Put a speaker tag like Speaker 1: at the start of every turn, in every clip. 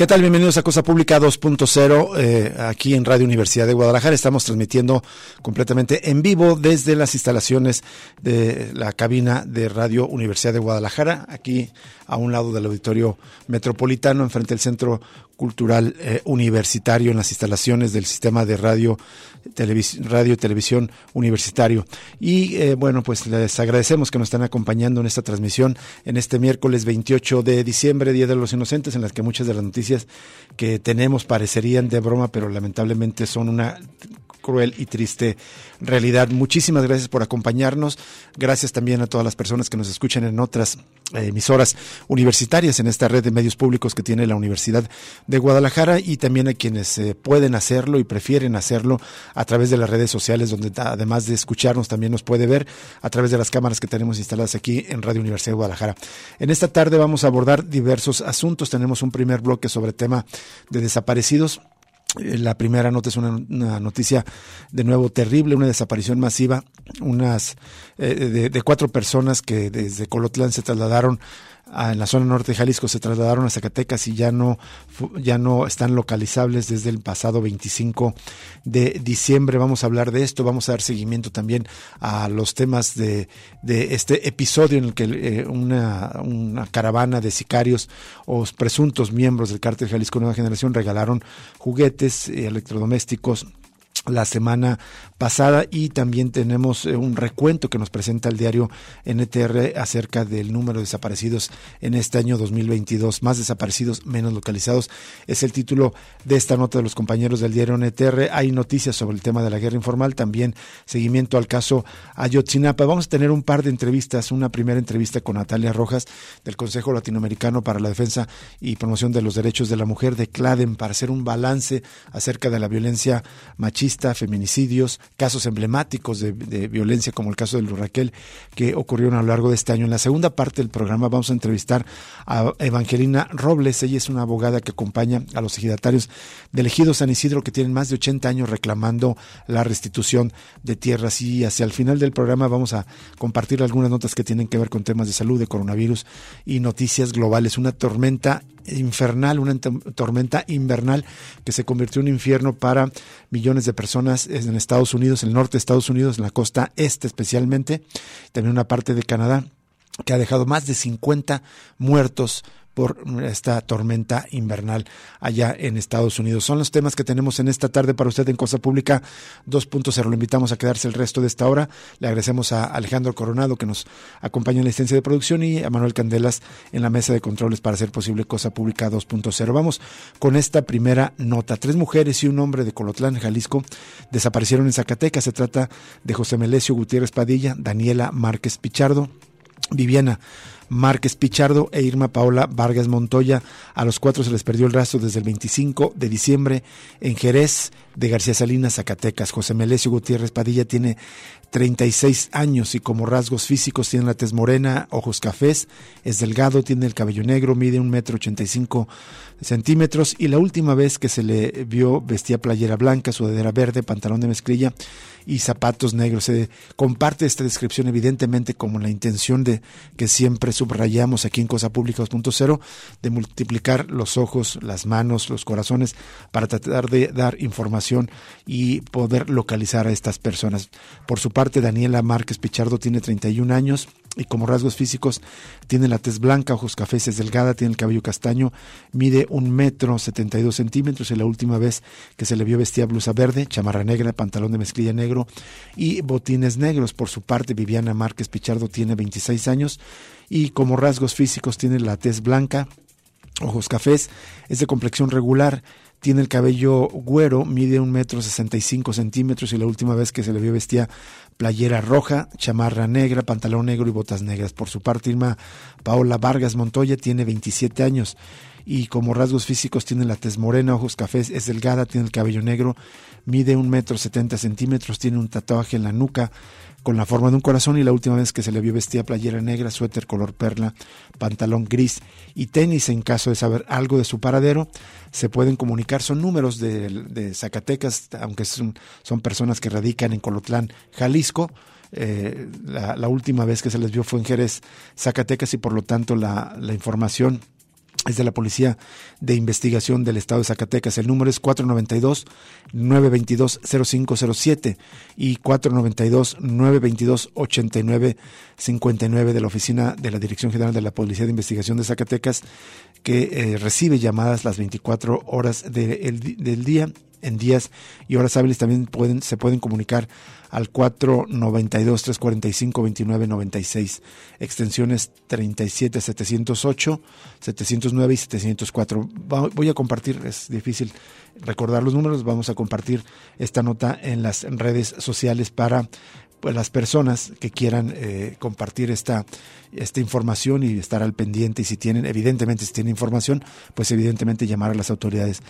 Speaker 1: ¿Qué tal? Bienvenidos a Cosa Pública 2.0 eh, aquí en Radio Universidad de Guadalajara. Estamos transmitiendo completamente en vivo desde las instalaciones de la cabina de Radio Universidad de Guadalajara, aquí a un lado del auditorio metropolitano, enfrente del Centro Cultural eh, Universitario, en las instalaciones del sistema de radio, y televisión universitario. Y eh, bueno, pues les agradecemos que nos están acompañando en esta transmisión en este miércoles 28 de diciembre, Día de los Inocentes, en las que muchas de las noticias que tenemos parecerían de broma, pero lamentablemente son una cruel y triste realidad. Muchísimas gracias por acompañarnos. Gracias también a todas las personas que nos escuchan en otras eh, emisoras universitarias en esta red de medios públicos que tiene la Universidad de Guadalajara y también a quienes eh, pueden hacerlo y prefieren hacerlo a través de las redes sociales donde además de escucharnos también nos puede ver a través de las cámaras que tenemos instaladas aquí en Radio Universidad de Guadalajara. En esta tarde vamos a abordar diversos asuntos. Tenemos un primer bloque sobre tema de desaparecidos la primera nota es una, noticia de nuevo terrible, una desaparición masiva, unas eh, de, cuatro personas que desde Colotlán se trasladaron en la zona norte de Jalisco se trasladaron a Zacatecas y ya no, ya no están localizables desde el pasado 25 de diciembre. Vamos a hablar de esto, vamos a dar seguimiento también a los temas de, de este episodio en el que eh, una, una, caravana de sicarios o presuntos miembros del cártel Jalisco Nueva Generación regalaron juguetes, electrodomésticos la semana pasada y también tenemos eh, un recuento que nos presenta el diario NTR acerca del número de desaparecidos en este año 2022, más desaparecidos, menos localizados. Es el título de esta nota de los compañeros del diario NTR. Hay noticias sobre el tema de la guerra informal, también seguimiento al caso Ayotzinapa. Vamos a tener un par de entrevistas, una primera entrevista con Natalia Rojas del Consejo Latinoamericano para la Defensa y Promoción de los Derechos de la Mujer de CLADEN para hacer un balance acerca de la violencia machista, feminicidios, casos emblemáticos de, violencia, como el caso de Raquel, que ocurrieron a lo largo de este año. En la segunda parte del programa vamos a entrevistar a Evangelina Robles. Ella es una abogada que acompaña a los ejidatarios del ejido San Isidro que tienen más de 80 años reclamando la restitución de tierras. Y hacia el final del programa vamos a compartir algunas notas que tienen que ver con temas de salud, de coronavirus y noticias globales. Una tormenta infernal, una tormenta invernal que se convirtió en un infierno para millones de personas en Estados Unidos, en el norte de Estados Unidos, en la costa este especialmente, también una parte de Canadá que ha dejado más de 50 muertos por esta tormenta invernal allá en Estados Unidos. Son los temas que tenemos en esta tarde para usted en Cosa Pública 2.0. Lo invitamos a quedarse el resto de esta hora. Le agradecemos a Alejandro Coronado que nos acompaña en la licencia de producción y a Manuel Candelas en la mesa de controles para hacer posible Cosa Pública 2.0. Vamos con esta primera nota. Tres mujeres y un hombre de Colotlán, Jalisco, desaparecieron en Zacatecas. Se trata de José Melesio Gutiérrez Padilla, Daniela Márquez Pichardo, Viviana Márquez Pichardo e Irma Paola Vargas Montoya. A los cuatro se les perdió el rastro desde el 25 de diciembre en Jerez de García Salinas, Zacatecas. José Melesio Gutiérrez Padilla tiene 36 años y como rasgos físicos tiene la tez morena, ojos cafés, es delgado, tiene el cabello negro, mide un metro ochenta y cinco centímetros y la última vez que se le vio vestía playera blanca, sudadera verde, pantalón de mezclilla y zapatos negros. Se comparte esta descripción evidentemente como la intención de que siempre subrayamos aquí en Cosa Pública 2.0 de multiplicar los ojos, las manos, los corazones para tratar de dar información y poder localizar a estas personas. Por su parte, Daniela Márquez Pichardo tiene 31 años y como rasgos físicos tiene la tez blanca, ojos cafés, es delgada, tiene el cabello castaño, mide un metro setenta y dos centímetros y la última vez que se le vio vestía blusa verde, chamarra negra, pantalón de mezclilla negro y botines negros. Por su parte, Viviana Márquez Pichardo tiene 26 años y como rasgos físicos tiene la tez blanca, ojos cafés, es de complexión regular, tiene el cabello güero, mide un metro sesenta y cinco centímetros y la última vez que se le vio vestía playera roja, chamarra negra, pantalón negro y botas negras. Por su parte, Irma Paola Vargas Montoya tiene 27 años y como rasgos físicos tiene la tez morena, ojos cafés, es delgada, tiene el cabello negro, mide un metro setenta centímetros, tiene un tatuaje en la nuca con la forma de un corazón y la última vez que se le vio vestía playera negra, suéter color perla, pantalón gris y tenis. En caso de saber algo de su paradero, se pueden comunicar, son números de, Zacatecas, aunque son, son, personas que radican en Colotlán, Jalisco, eh, la, última vez que se les vio fue en Jerez, Zacatecas y por lo tanto la información es de la Policía de Investigación del Estado de Zacatecas. El número es 492-922-0507 y 492-922-8959 de la Oficina de la Dirección General de la Policía de Investigación de Zacatecas, que eh, recibe llamadas las 24 horas del día en días y horas hábiles también pueden, se pueden comunicar al 492-345-2996, extensiones 37, 708, 709 y 704. Voy a compartir, es difícil recordar los números, vamos a compartir esta nota en las redes sociales para pues, las personas que quieran eh, compartir esta, esta información y estar al pendiente y si tienen, evidentemente si tienen información, pues evidentemente llamar a las autoridades.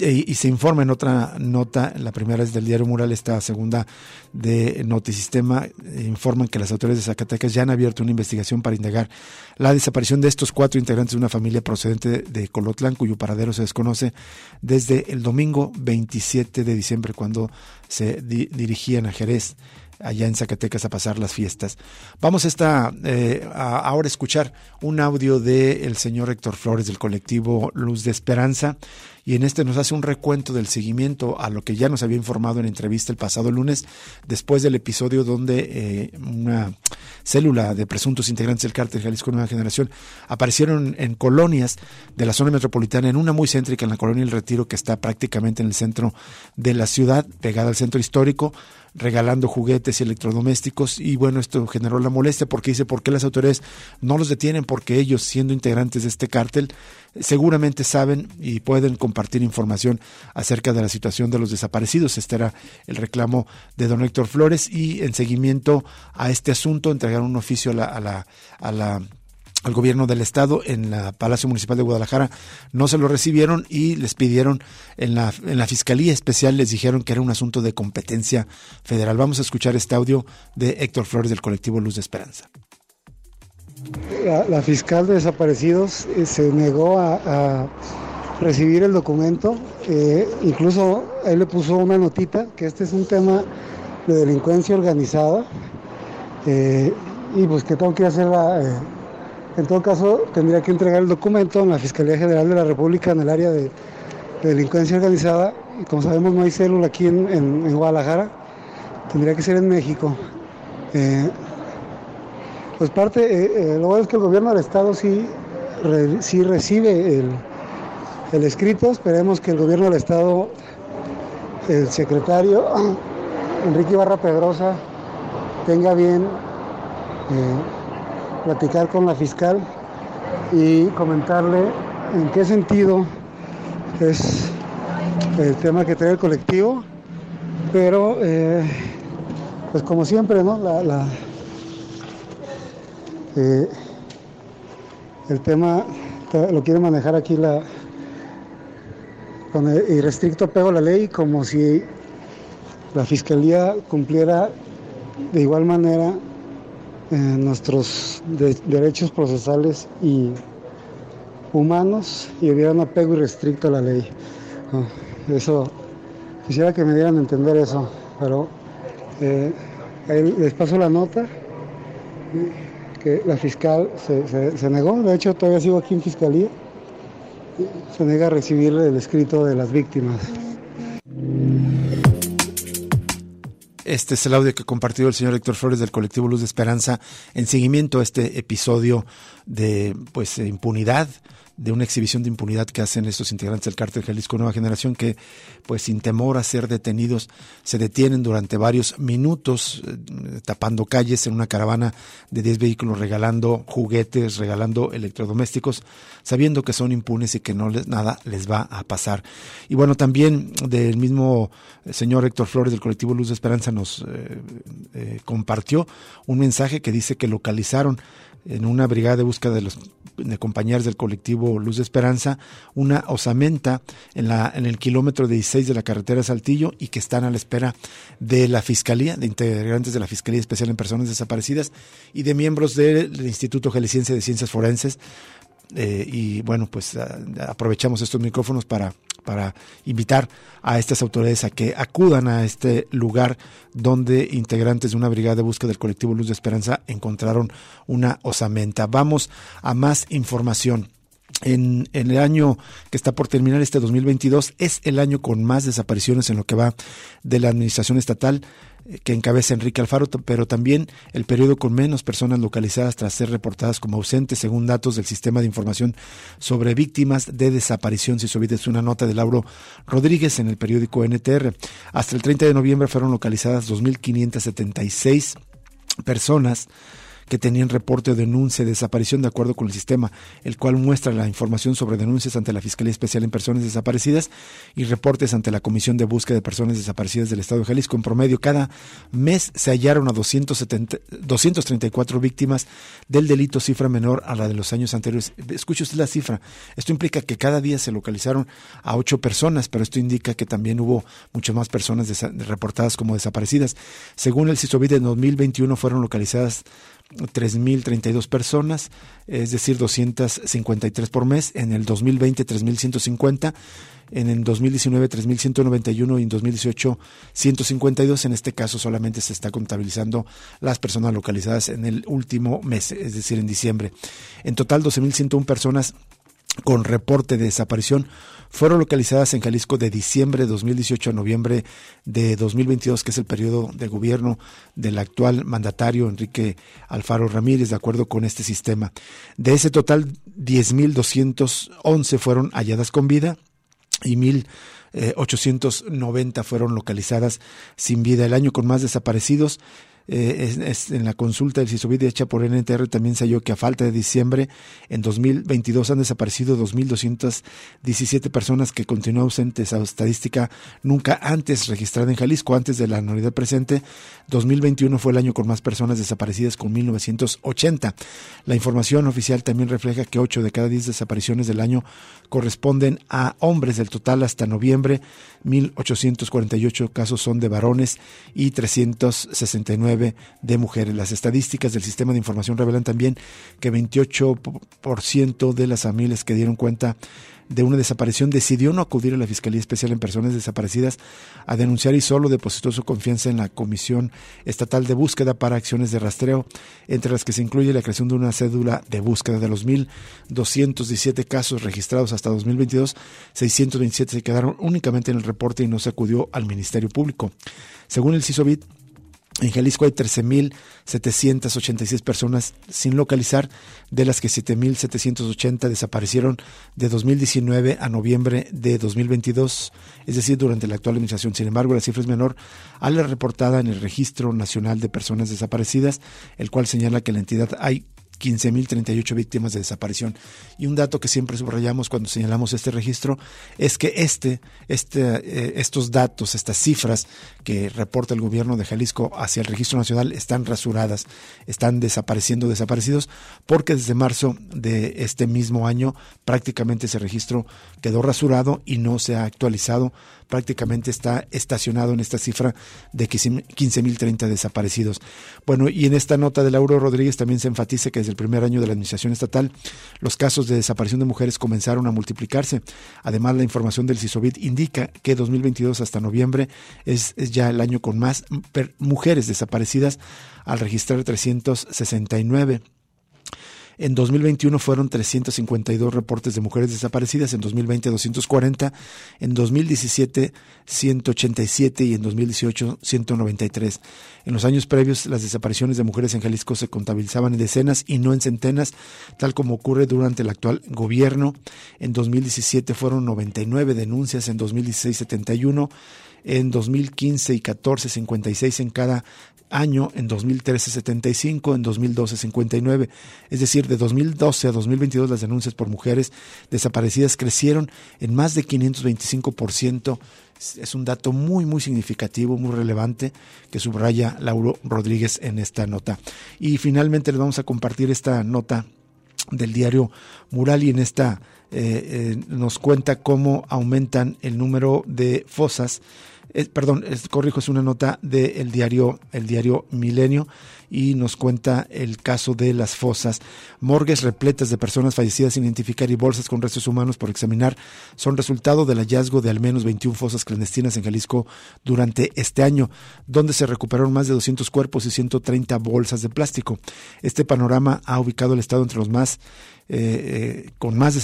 Speaker 1: Y, se informa en otra nota, la primera es del diario Mural, esta segunda de Notisistema, informan que las autoridades de Zacatecas ya han abierto una investigación para indagar la desaparición de estos cuatro integrantes de una familia procedente de Colotlán, cuyo paradero se desconoce desde el domingo 27 de diciembre, cuando se dirigían a Jerez allá en Zacatecas a pasar las fiestas. Vamos esta, eh, ahora a escuchar un audio del señor Héctor Flores del colectivo Luz de Esperanza y en este nos hace un recuento del seguimiento a lo que ya nos había informado en entrevista el pasado lunes, después del episodio donde eh, una célula de presuntos integrantes del cártel Jalisco Nueva Generación aparecieron en colonias de la zona metropolitana, en una muy céntrica, en la colonia El Retiro, que está prácticamente en el centro de la ciudad, pegada al centro histórico, regalando juguetes y electrodomésticos y bueno, esto generó la molestia porque dice, ¿por qué las autoridades no los detienen? Porque ellos, siendo integrantes de este cártel, seguramente saben y pueden compartir información acerca de la situación de los desaparecidos. Este era el reclamo de don Héctor Flores y en seguimiento a este asunto un oficio la, a la, a la al gobierno del estado en la Palacio Municipal de Guadalajara no se lo recibieron y les pidieron en la, en la Fiscalía Especial les dijeron que era un asunto de competencia federal. Vamos a escuchar este audio de Héctor Flores del colectivo Luz de Esperanza.
Speaker 2: La, fiscal de desaparecidos eh, se negó a, recibir el documento, eh, incluso él le puso una notita que este es un tema de delincuencia organizada eh, y pues que tengo que hacerla en todo caso, tendría que entregar el documento en la Fiscalía General de la República en el área de, delincuencia organizada. Y como sabemos, no hay célula aquí en, Guadalajara. Tendría que ser en México. Eh, pues parte, eh, eh, lo bueno es que el gobierno del Estado sí, sí recibe el, el, escrito. Esperemos que el gobierno del Estado, el secretario Enrique Ibarra Pedrosa, tenga bien platicar con la fiscal y comentarle en qué sentido es el tema que trae el colectivo, pero eh, pues como siempre, ¿no? La, eh, el tema lo quiere manejar aquí la con el irrestricto apego a la ley como si la fiscalía cumpliera de igual manera nuestros derechos procesales y humanos y hubiera un apego irrestricto a la ley. eso, quisiera que me dieran a entender eso, pero eh, les paso la nota que la fiscal se, negó, de hecho todavía sigo aquí en fiscalía, se niega a recibir el escrito de las víctimas.
Speaker 1: Este es el audio que ha compartido el señor Héctor Flores del colectivo Luz de Esperanza en seguimiento a este episodio de pues impunidad de una exhibición de impunidad que hacen estos integrantes del cártel Jalisco Nueva Generación que pues sin temor a ser detenidos se detienen durante varios minutos eh, tapando calles en una caravana de 10 vehículos regalando juguetes, regalando electrodomésticos, sabiendo que son impunes y que no les, nada les va a pasar. Y bueno, también del mismo señor Héctor Flores del colectivo Luz de Esperanza nos eh, eh, compartió un mensaje que dice que localizaron en una brigada de búsqueda de los compañeros del colectivo Luz de Esperanza, una osamenta en, la, en el kilómetro 16 de la carretera Saltillo y que están a la espera de la Fiscalía, de integrantes de la Fiscalía Especial en Personas Desaparecidas y de miembros del Instituto Jalisciense de Ciencias Forenses. Eh, y bueno, pues aprovechamos estos micrófonos para, para invitar a estas autoridades a que acudan a este lugar donde integrantes de una brigada de búsqueda del colectivo Luz de Esperanza encontraron una osamenta. Vamos a más información. En, el año que está por terminar, este 2022, es el año con más desapariciones en lo que va de la administración estatal que encabeza Enrique Alfaro, pero también el periodo con menos personas localizadas tras ser reportadas como ausentes, según datos del Sistema de Información sobre Víctimas de Desaparición. Si es una nota de Lauro Rodríguez en el periódico NTR. Hasta el 30 de noviembre fueron localizadas 2.576 personas que tenían reporte o denuncia de desaparición de acuerdo con el sistema, el cual muestra la información sobre denuncias ante la Fiscalía Especial en Personas Desaparecidas y reportes ante la Comisión de Búsqueda de Personas Desaparecidas del Estado de Jalisco. En promedio, cada mes se hallaron a 270, 234 víctimas del delito, cifra menor a la de los años anteriores. Escuche usted la cifra. Esto implica que cada día se localizaron a ocho personas, pero esto indica que también hubo muchas más personas reportadas como desaparecidas. Según el CISOVID en 2021 fueron localizadas 3.032 personas, es decir, 253 por mes. En el 2020, 3.150. En el 2019, 3.191 y en 2018, 152. En este caso, solamente se está contabilizando las personas localizadas en el último mes, es decir, en diciembre. En total, 12.101 personas con reporte de desaparición fueron localizadas en Jalisco de diciembre de 2018 a noviembre de 2022, que es el periodo de gobierno del actual mandatario Enrique Alfaro Ramírez, de acuerdo con este sistema. De ese total, 10.211 fueron halladas con vida y 1.890 fueron localizadas sin vida. El año con más desaparecidos eh, en la consulta del CISOBID hecha por NTR también se halló que a falta de diciembre en 2022 han desaparecido 2.217 personas que continúan ausentes a estadística nunca antes registrada en Jalisco, antes de la anualidad presente. 2021 fue el año con más personas desaparecidas con 1.980. La información oficial también refleja que 8 de cada 10 desapariciones del año corresponden a hombres del total hasta noviembre. 1.848 casos son de varones y 369 de mujeres. Las estadísticas del sistema de información revelan también que 28% de las familias que dieron cuenta de una desaparición decidió no acudir a la Fiscalía Especial en Personas Desaparecidas a denunciar y solo depositó su confianza en la Comisión Estatal de Búsqueda para Acciones de Rastreo, entre las que se incluye la creación de una cédula de búsqueda. De los 1.217 casos registrados hasta 2022, 627 se quedaron únicamente en el reporte y no se acudió al Ministerio Público. Según el CISOBIT, en Jalisco hay 13.786 personas sin localizar, de las que 7.780 desaparecieron de 2019 a noviembre de 2022, es decir, durante la actual administración. Sin embargo, la cifra es menor a la reportada en el Registro Nacional de Personas Desaparecidas, el cual señala que la entidad hay 15.038 víctimas de desaparición. Y un dato que siempre subrayamos cuando señalamos este registro es que este, este, eh, estos datos, estas cifras que reporta el gobierno de Jalisco hacia el registro nacional están rasuradas, están desapareciendo, desaparecidos, porque desde marzo de este mismo año prácticamente ese registro quedó rasurado y no se ha actualizado prácticamente está estacionado en esta cifra de 15.030 desaparecidos. Bueno, y en esta nota de Lauro Rodríguez también se enfatiza que desde el primer año de la administración estatal los casos de desaparición de mujeres comenzaron a multiplicarse. Además, la información del CISOVID indica que 2022 hasta noviembre es, es ya el año con más mujeres desaparecidas al registrar 369. En 2021 fueron 352 reportes de mujeres desaparecidas, en 2020 240, en 2017 187 y en 2018 193. En los años previos las desapariciones de mujeres en Jalisco se contabilizaban en decenas y no en centenas, tal como ocurre durante el actual gobierno. En 2017 fueron 99 denuncias, en 2016 71, en 2015 y 14 56 en cada año, en 2013 75, en 2012 59. Es decir, de 2012 a 2022 las denuncias por mujeres desaparecidas crecieron en más de 525%. Es un dato muy, muy significativo, muy relevante que subraya Lauro Rodríguez en esta nota. Y finalmente les vamos a compartir esta nota del diario Mural y en esta eh, eh, nos cuenta cómo aumentan el número de fosas perdón, corrijo, es una nota del diario, el diario Milenio y nos cuenta el caso de las fosas. Morgues repletas de personas fallecidas sin identificar y bolsas con restos humanos por examinar son resultado del hallazgo de al menos 21 fosas clandestinas en Jalisco durante este año, donde se recuperaron más de 200 cuerpos y 130 bolsas de plástico. Este panorama ha ubicado el Estado entre los más eh, eh, con más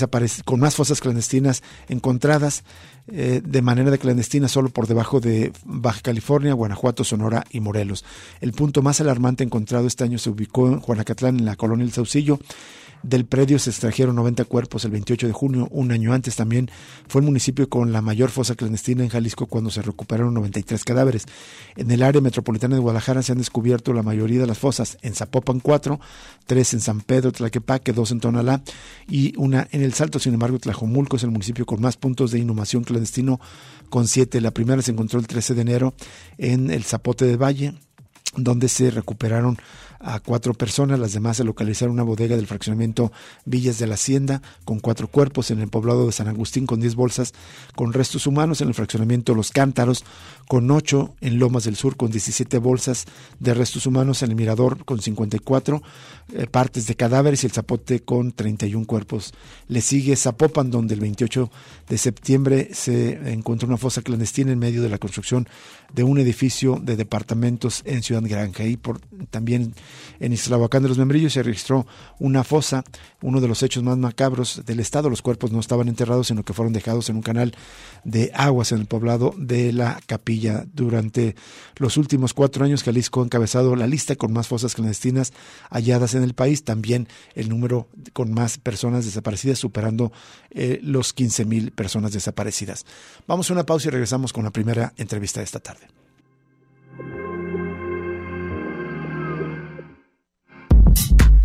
Speaker 1: con más fosas clandestinas encontradas eh, de manera de clandestina solo por debajo de Baja California, Guanajuato, Sonora y Morelos. El punto más alarmante encontrado este año se ubicó en Juanacatlán, en la colonia El Saucillo, del predio se extrajeron 90 cuerpos el 28 de junio, un año antes también fue el municipio con la mayor fosa clandestina en Jalisco cuando se recuperaron 93 cadáveres. En el área metropolitana de Guadalajara se han descubierto la mayoría de las fosas, en Zapopan 4, 3 en San Pedro, Tlaquepaque, 2 en Tonalá y una en El Salto. Sin embargo, Tlajomulco es el municipio con más puntos de inhumación clandestino con 7. La primera se encontró el 13 de enero en el Zapote de Valle, donde se recuperaron a cuatro personas, las demás se localizaron una bodega del fraccionamiento Villas de la Hacienda con cuatro cuerpos en el poblado de San Agustín con diez bolsas con restos humanos en el fraccionamiento Los Cántaros con ocho en Lomas del Sur con 17 bolsas de restos humanos en el Mirador con 54 eh, partes de cadáveres y el Zapote con 31 cuerpos. Le sigue Zapopan donde el 28 de septiembre se encontró una fosa clandestina en medio de la construcción de un edificio de departamentos en Ciudad Granja. Y por, también en Islabacán de los Membrillos se registró una fosa, uno de los hechos más macabros del Estado. Los cuerpos no estaban enterrados, sino que fueron dejados en un canal de aguas en el poblado de la Capilla. Durante los últimos cuatro años, Jalisco ha encabezado la lista con más fosas clandestinas halladas en el país, también el número con más personas desaparecidas, superando eh, los 15 mil personas desaparecidas. Vamos a una pausa y regresamos con la primera entrevista de esta tarde.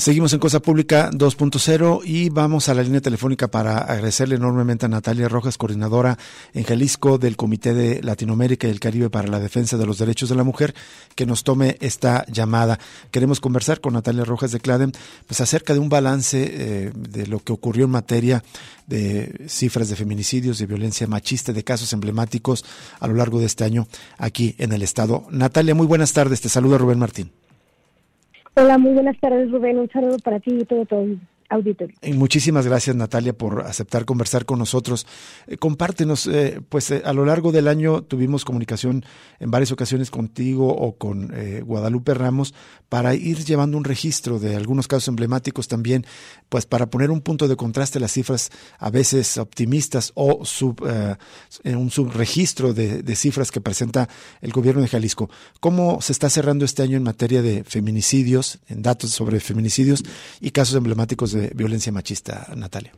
Speaker 1: Seguimos en Cosa Pública 2.0 y vamos a la línea telefónica para agradecerle enormemente a Natalia Rojas, coordinadora en Jalisco del Comité de Latinoamérica y el Caribe para la Defensa de los Derechos de la Mujer, que nos tome esta llamada. Queremos conversar con Natalia Rojas de Claden pues acerca de un balance eh, de lo que ocurrió en materia de cifras de feminicidios, de violencia machista, de casos emblemáticos a lo largo de este año aquí en el Estado. Natalia, muy buenas tardes. Te saluda Rubén Martín.
Speaker 3: Hola, muy buenas tardes, Rubén. Un saludo para ti y todo, todo auditorio.
Speaker 1: Muchísimas gracias, Natalia, por aceptar conversar con nosotros. Eh, compártenos, eh, pues eh, a lo largo del año tuvimos comunicación en varias ocasiones contigo o con Guadalupe Ramos para ir llevando un registro de algunos casos emblemáticos también, pues para poner un punto de contraste las cifras a veces optimistas o sub, un subregistro de, de cifras que presenta el gobierno de Jalisco. ¿Cómo se está cerrando este año en materia de feminicidios, en datos sobre feminicidios y casos emblemáticos de violencia machista, Natalia.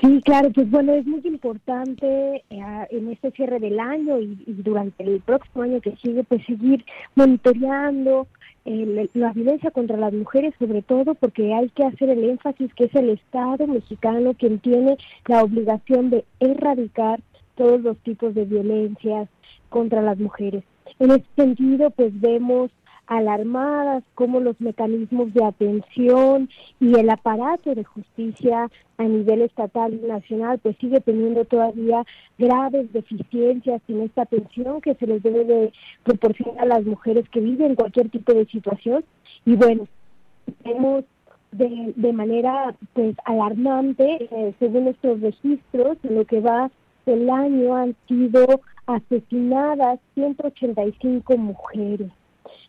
Speaker 3: Sí, claro, pues bueno, es muy importante eh, en este cierre del año y, durante el próximo año que sigue, pues seguir monitoreando la violencia contra las mujeres, sobre todo porque hay que hacer el énfasis que es el Estado mexicano quien tiene la obligación de erradicar todos los tipos de violencias contra las mujeres. En ese sentido, pues vemos alarmadas cómo los mecanismos de atención y el aparato de justicia a nivel estatal y nacional pues sigue teniendo todavía graves deficiencias en esta atención que se les debe de proporcionar a las mujeres que viven cualquier tipo de situación. Y bueno vemos de, de manera pues alarmante eh, según estos registros en lo que va el año han sido asesinadas 185 mujeres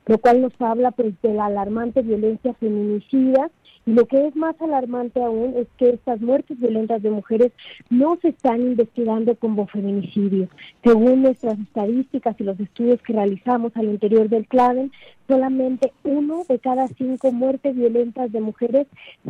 Speaker 3: lo cual nos habla pues de la alarmante violencia feminicida y lo que es más alarmante aún es que estas muertes violentas de mujeres no se están investigando como feminicidio. Según nuestras estadísticas y los estudios que realizamos al interior del CLAVEN, solamente uno de cada cinco muertes violentas de mujeres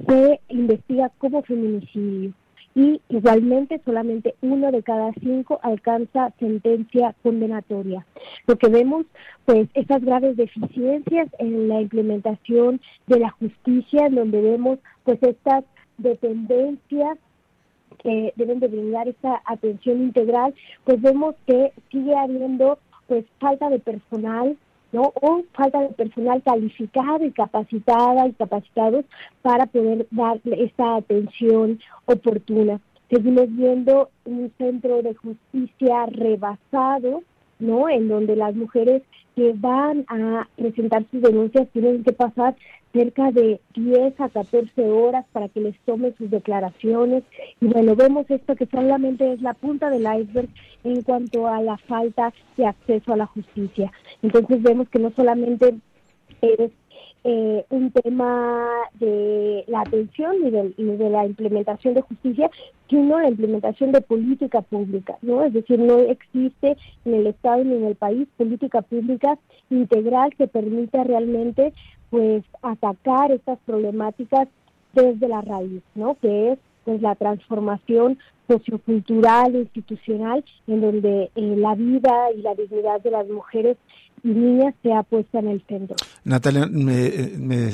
Speaker 3: se investiga como feminicidio y igualmente solamente uno de cada cinco alcanza sentencia condenatoria. Lo que vemos, pues, esas graves deficiencias en la implementación de la justicia, en donde vemos, pues, estas dependencias que deben de brindar esta atención integral, pues vemos que sigue habiendo pues falta de personal, ¿no? O falta de personal calificado y capacitada y capacitados para poder dar esta atención oportuna. Seguimos viendo un centro de justicia rebasado, ¿no? En donde las mujeres que van a presentar sus denuncias tienen que pasar cerca de 10 a 14 horas para que les tomen sus declaraciones. Y bueno, vemos esto que solamente es la punta del iceberg en cuanto a la falta de acceso a la justicia. Entonces vemos que no solamente es eh, un tema de la atención y de, de, la implementación de justicia, sino la implementación de política pública, ¿no? Es decir, no existe en el Estado ni en el país política pública integral que permita realmente pues atacar estas problemáticas desde la raíz, ¿no? Que es pues la transformación sociocultural institucional en donde eh, la vida y la dignidad de las mujeres y niñas sea puesta en el centro.
Speaker 1: Natalia, me, me,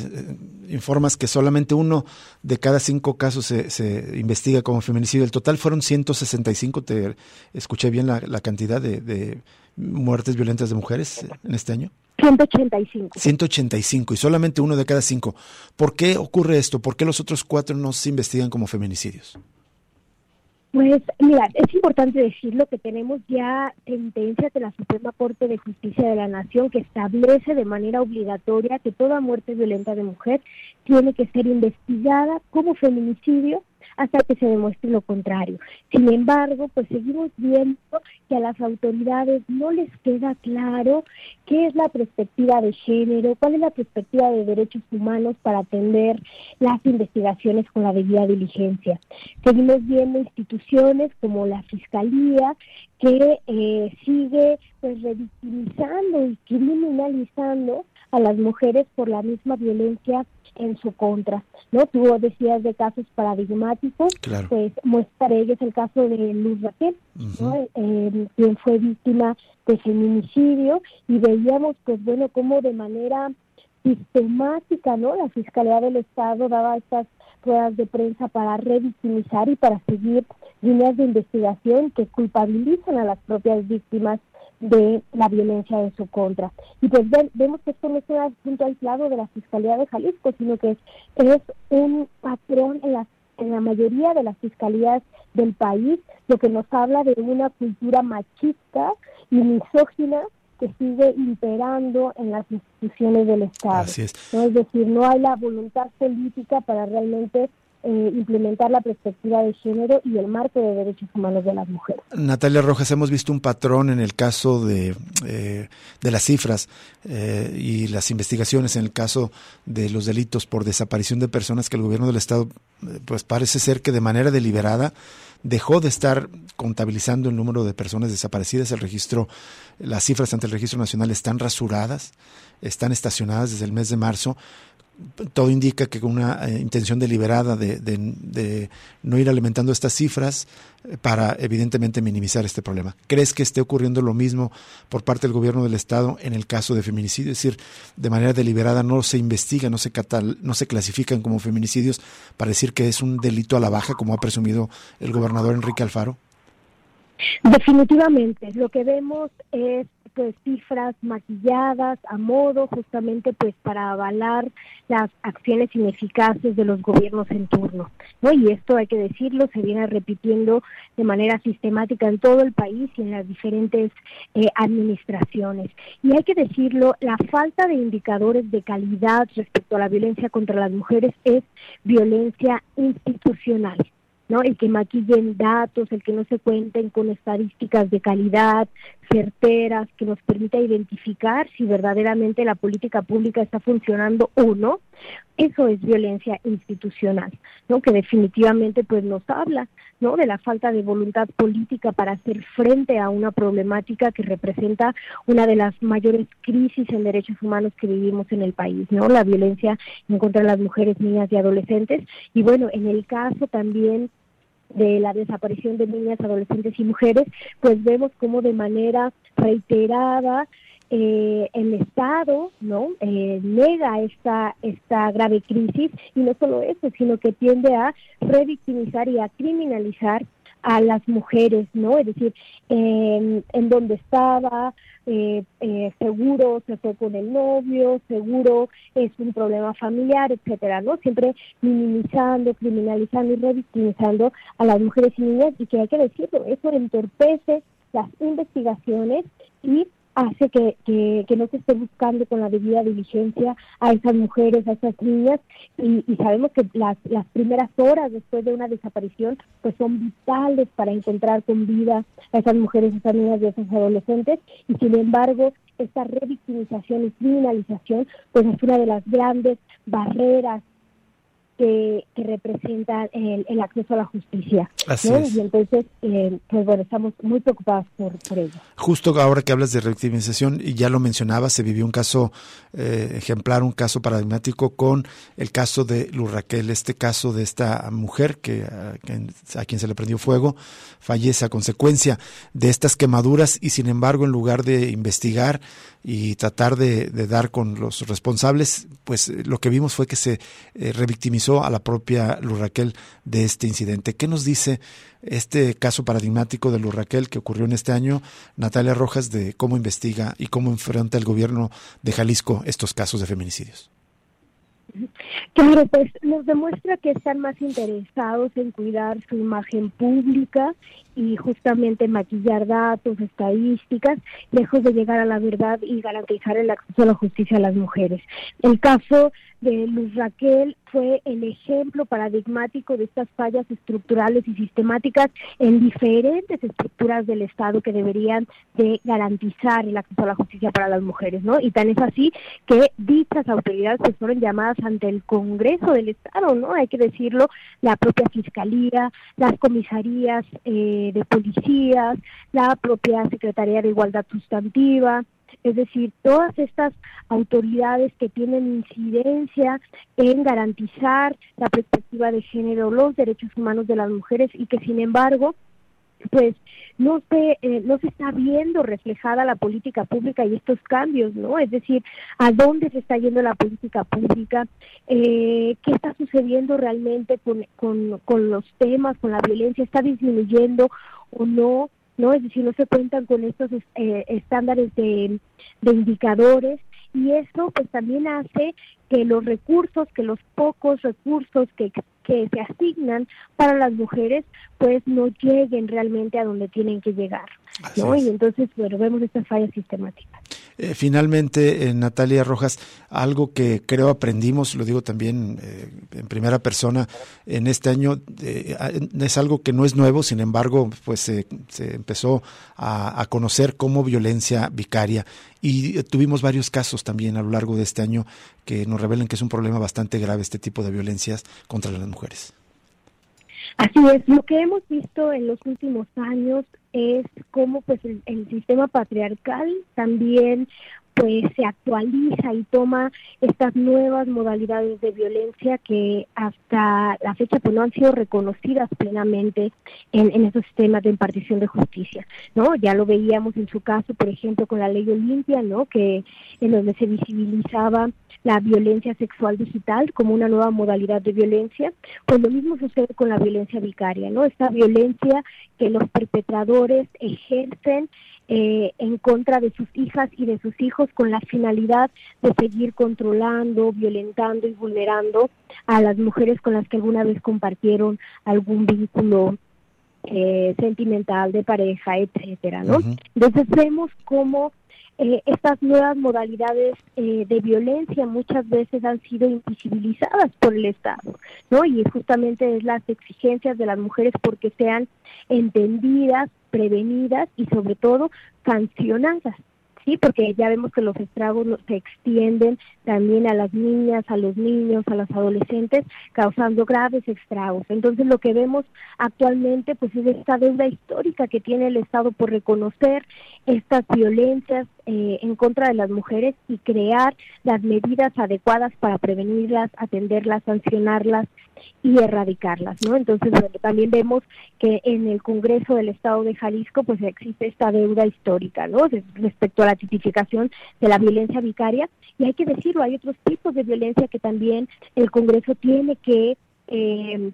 Speaker 1: informas que solamente uno de cada cinco casos se, se, investiga como feminicidio. El total fueron 165. Te escuché bien la, la cantidad de, de muertes violentas de mujeres en este año.
Speaker 3: 185.
Speaker 1: 185 y solamente uno de cada cinco. ¿Por qué ocurre esto? ¿Por qué los otros cuatro no se investigan como feminicidios?
Speaker 3: Pues mira, es importante decirlo que tenemos ya sentencias de la Suprema Corte de Justicia de la Nación que establece de manera obligatoria que toda muerte violenta de mujer tiene que ser investigada como feminicidio hasta que se demuestre lo contrario. Sin embargo, pues seguimos viendo que a las autoridades no les queda claro qué es la perspectiva de género, cuál es la perspectiva de derechos humanos para atender las investigaciones con la debida diligencia. Seguimos viendo instituciones como la Fiscalía que eh, sigue pues revictimizando y criminalizando a las mujeres por la misma violencia en su contra, ¿no? Tú decías de casos paradigmáticos, pues muestra ellos el caso de Luz Raquel, ¿no? eh, quien fue víctima de feminicidio y veíamos, pues bueno, cómo de manera sistemática, ¿no? La Fiscalía del Estado daba estas ruedas de prensa para revictimizar y para seguir líneas de investigación que culpabilizan a las propias víctimas de la violencia en su contra. Y pues vemos que esto no es un asunto aislado de la Fiscalía de Jalisco, sino que es, es un patrón en la, en la mayoría de las fiscalías del país, lo que nos habla de una cultura machista y misógina que sigue imperando en las instituciones del Estado.
Speaker 1: Así es.
Speaker 3: ¿no? es decir, no hay la voluntad política para realmente eh, implementar la perspectiva de género y el marco de derechos humanos de las mujeres.
Speaker 1: Natalia Rojas, hemos visto un patrón en el caso de, eh, de las cifras eh, y las investigaciones en el caso de los delitos por desaparición de personas que el gobierno del Estado, eh, pues parece ser que de manera deliberada dejó de estar contabilizando el número de personas desaparecidas. El registro, las cifras ante el registro nacional están rasuradas, están estacionadas desde el mes de marzo todo indica que con una eh, intención deliberada de, de, no ir alimentando estas cifras eh, para evidentemente minimizar este problema. ¿Crees que esté ocurriendo lo mismo por parte del gobierno del Estado en el caso de feminicidio? Es decir, de manera deliberada no se investiga, no se, catal, no se clasifican como feminicidios para decir que es un delito a la baja, como ha presumido el gobernador Enrique Alfaro.
Speaker 3: Definitivamente, lo que vemos es pues cifras maquilladas a modo justamente pues para avalar las acciones ineficaces de los gobiernos en turno, ¿no? Y esto hay que decirlo, se viene repitiendo de manera sistemática en todo el país y en las diferentes eh, administraciones. Y hay que decirlo, la falta de indicadores de calidad respecto a la violencia contra las mujeres es violencia institucional. ¿No? El que maquillen datos, el que no se cuenten con estadísticas de calidad, certeras, que nos permita identificar si verdaderamente la política pública está funcionando o no. Eso es violencia institucional, ¿no? Que definitivamente pues nos habla, ¿no? De la falta de voluntad política para hacer frente a una problemática que representa una de las mayores crisis en derechos humanos que vivimos en el país, ¿no? La violencia en contra de las mujeres, niñas y adolescentes. Y bueno, en el caso también de la desaparición de niñas, adolescentes y mujeres, pues vemos como de manera reiterada eh, el Estado no eh, nega esta esta grave crisis y no solo eso sino que tiende a revictimizar y a criminalizar a las mujeres, ¿no? Es decir, en, en donde estaba, eh, eh, seguro se fue con el novio, seguro es un problema familiar, etcétera, ¿no? Siempre minimizando, criminalizando y revictimizando a las mujeres y niñas y que hay que decirlo, eso entorpece las investigaciones y hace que, que, no se esté buscando con la debida diligencia a esas mujeres, a esas niñas, y, sabemos que las, las primeras horas después de una desaparición pues son vitales para encontrar con vida a esas mujeres, a esas niñas y a esos adolescentes, y sin embargo esta revictimización y criminalización pues es una de las grandes barreras que, que representa el, acceso a la justicia. Y entonces, eh, pues bueno, estamos muy preocupados por, por ello.
Speaker 1: Justo ahora que hablas de revictimización, y ya lo mencionaba, se vivió un caso eh, ejemplar, un caso paradigmático con el caso de Luz Raquel, este caso de esta mujer que a, a quien se le prendió fuego, fallece a consecuencia de estas quemaduras y sin embargo, en lugar de investigar, y tratar de, dar con los responsables, pues eh, lo que vimos fue que se eh, revictimizó a la propia Luz Raquel de este incidente. ¿Qué nos dice este caso paradigmático de Luz Raquel que ocurrió en este año, Natalia Rojas, de cómo investiga y cómo enfrenta el gobierno de Jalisco estos casos de feminicidios?
Speaker 3: Claro, pues nos demuestra que están más interesados en cuidar su imagen pública y justamente maquillar datos, estadísticas, lejos de llegar a la verdad y garantizar el acceso a la justicia a las mujeres. El caso de Luz Raquel fue el ejemplo paradigmático de estas fallas estructurales y sistemáticas en diferentes estructuras del Estado que deberían de garantizar el acceso a la justicia para las mujeres, ¿no? Y tan es así que dichas autoridades pues fueron llamadas ante el Congreso del Estado, ¿no? Hay que decirlo, la propia Fiscalía, las comisarías eh, de policías, la propia Secretaría de Igualdad Sustantiva, es decir, todas estas autoridades que tienen incidencia en garantizar la perspectiva de género, los derechos humanos de las mujeres y que sin embargo pues no se eh, no se está viendo reflejada la política pública y estos cambios no es decir a dónde se está yendo la política pública eh, qué está sucediendo realmente con, con, con los temas con la violencia está disminuyendo o no ¿no? Es decir, no se cuentan con estos eh, estándares de, de indicadores y eso pues también hace que los recursos, que los pocos recursos que, que se asignan para las mujeres pues no lleguen realmente a donde tienen que llegar, ¿no? Y entonces, bueno, vemos estas fallas sistemáticas.
Speaker 1: Eh, finalmente, eh, Natalia Rojas, algo que creo aprendimos, lo digo también eh, en primera persona, en este año es algo que no es nuevo, sin embargo, pues se empezó a, a, conocer como violencia vicaria y tuvimos varios casos también a lo largo de este año que nos revelan que es un problema bastante grave este tipo de violencias contra las mujeres.
Speaker 3: Así es, lo que hemos visto en los últimos años es cómo pues el, sistema patriarcal también pues se actualiza y toma estas nuevas modalidades de violencia que hasta la fecha pues no han sido reconocidas plenamente en, en esos sistemas de impartición de justicia, ¿no? Ya lo veíamos en su caso, por ejemplo, con la ley Olimpia, ¿no? Que en donde se visibilizaba la violencia sexual digital como una nueva modalidad de violencia, pues lo mismo sucede con la violencia vicaria, ¿no? Esta violencia que los perpetradores ejercen eh, en contra de sus hijas y de sus hijos con la finalidad de seguir controlando, violentando y vulnerando a las mujeres con las que alguna vez compartieron algún vínculo eh, sentimental de pareja, etcétera, ¿no? Entonces vemos cómo eh, estas nuevas modalidades eh, de violencia muchas veces han sido invisibilizadas por el Estado, ¿no? Y justamente es las exigencias de las mujeres porque sean entendidas, prevenidas y sobre todo sancionadas. Sí, porque ya vemos que los estragos se extienden también a las niñas, a los niños, a los adolescentes, causando graves estragos. Entonces lo que vemos actualmente pues es esta deuda histórica que tiene el Estado por reconocer estas violencias eh, en contra de las mujeres y crear las medidas adecuadas para prevenirlas, atenderlas, sancionarlas y erradicarlas, ¿no? Entonces, también vemos que en el Congreso del Estado de Jalisco, pues existe esta deuda histórica, ¿no? Respecto a la tipificación de la violencia vicaria, y hay que decirlo, hay otros tipos de violencia que también el Congreso tiene que eh,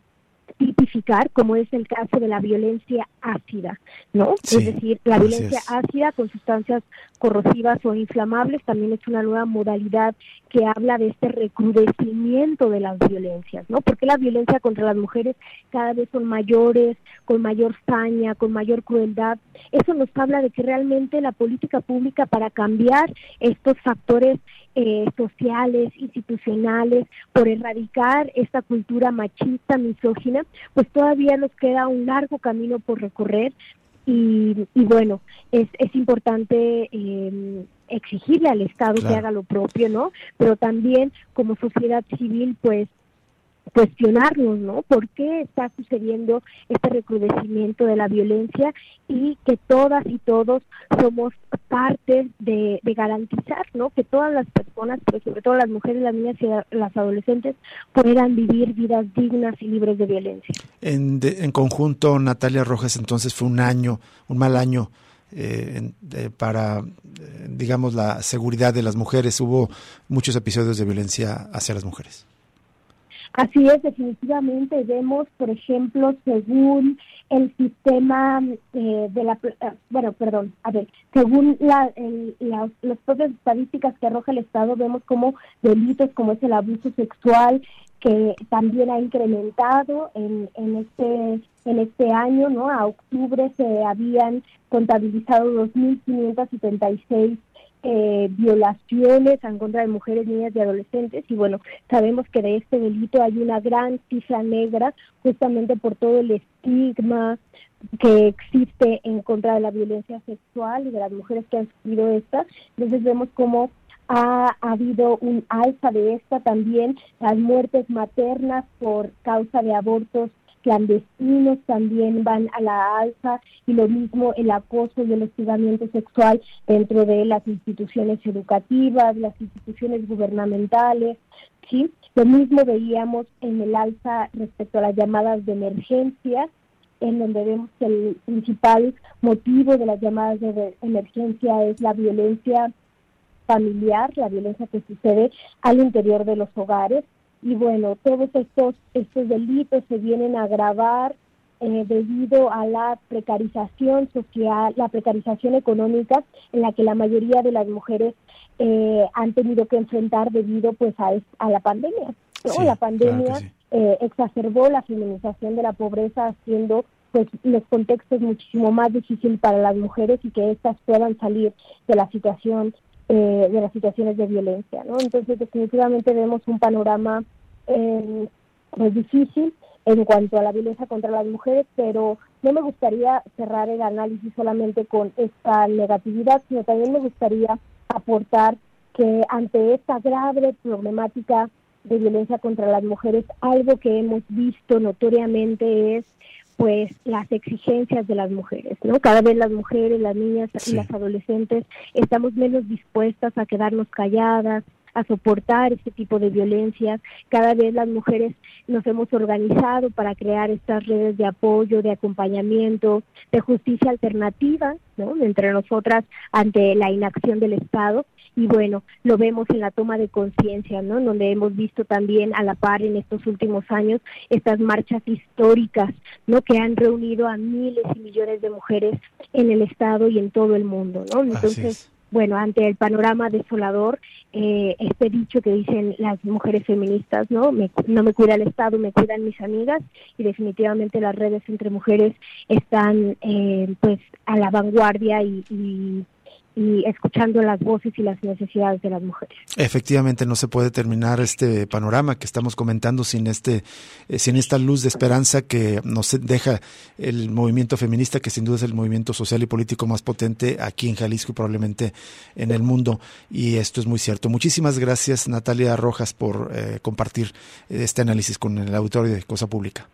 Speaker 3: tipificar, como es el caso de la violencia ácida, ¿no? es decir, la violencia ácida con sustancias corrosivas o inflamables también es una nueva modalidad que habla de este recrudecimiento de las violencias, ¿no? Porque la violencia contra las mujeres cada vez son mayores, con mayor saña, con mayor crueldad. Eso nos habla de que realmente la política pública para cambiar estos factores eh, sociales, institucionales, por erradicar esta cultura machista, misógina, pues todavía nos queda un largo camino por recorrer y, bueno, es, es importante eh, exigirle al Estado que haga lo propio, ¿no? Pero también como sociedad civil, pues cuestionarnos, ¿no? ¿Por qué está sucediendo este recrudecimiento de la violencia y que todas y todos somos parte de, garantizar, ¿no? Que todas las personas, sobre todo las mujeres, las niñas y las adolescentes puedan vivir vidas dignas y libres de violencia.
Speaker 1: En, en conjunto, Natalia Rojas, entonces fue un año, un mal año eh, para, eh, digamos, la seguridad de las mujeres. Hubo muchos episodios de violencia hacia las mujeres.
Speaker 3: Así es, definitivamente vemos, por ejemplo, según el sistema eh, de la, eh, bueno, perdón, a ver, según la, las propias estadísticas que arroja el Estado, vemos como delitos como es el abuso sexual, que también ha incrementado en, en este en este año, ¿no? A octubre se habían contabilizado 2.576 eh, violaciones en contra de mujeres, niñas y adolescentes. Y bueno, sabemos que de este delito hay una gran cifra negra justamente por todo el estigma que existe en contra de la violencia sexual y de las mujeres que han sufrido esta. Entonces vemos cómo ha, habido un alza de esta también, las muertes maternas por causa de abortos clandestinos también van a la alza y lo mismo el acoso y el hostigamiento sexual dentro de las instituciones educativas, las instituciones gubernamentales, ¿sí? Lo mismo veíamos en el alza respecto a las llamadas de emergencia, en donde vemos que el principal motivo de las llamadas de emergencia es la violencia familiar, la violencia que sucede al interior de los hogares, y bueno, todos estos, estos delitos se vienen a agravar eh, debido a la precarización social, la precarización económica en la que la mayoría de las mujeres eh, han tenido que enfrentar debido pues a, a la pandemia. la pandemia eh, exacerbó la feminización de la pobreza haciendo pues los contextos muchísimo más difíciles para las mujeres y que éstas puedan salir de la situación eh, de las situaciones de violencia, ¿no? Entonces definitivamente vemos un panorama eh, pues difícil en cuanto a la violencia contra las mujeres, pero no me gustaría cerrar el análisis solamente con esta negatividad, sino también me gustaría aportar que ante esta grave problemática de violencia contra las mujeres, algo que hemos visto notoriamente es pues las exigencias de las mujeres, ¿no? Cada vez las mujeres, las niñas y las adolescentes estamos menos dispuestas a quedarnos calladas, a soportar este tipo de violencias. Cada vez las mujeres nos hemos organizado para crear estas redes de apoyo, de acompañamiento, de justicia alternativa, ¿no? Entre nosotras ante la inacción del Estado y bueno, lo vemos en la toma de conciencia, ¿no? Donde hemos visto también a la par en estos últimos años estas marchas históricas, ¿no? Que han reunido a miles y millones de mujeres en el Estado y en todo el mundo, ¿no? Entonces, bueno, ante el panorama desolador, eh, este dicho que dicen las mujeres feministas, ¿no? no me cuida el Estado, me cuidan mis amigas y definitivamente las redes entre mujeres están eh, pues a la vanguardia y y escuchando las voces y las necesidades de las mujeres.
Speaker 1: Efectivamente, no se puede terminar este panorama que estamos comentando sin este, eh, sin esta luz de esperanza que nos deja el movimiento feminista, que sin duda es el movimiento social y político más potente aquí en Jalisco y probablemente en el mundo. Y esto es muy cierto. Muchísimas gracias, Natalia Rojas, por eh, compartir este análisis con el auditorio de Cosa Pública.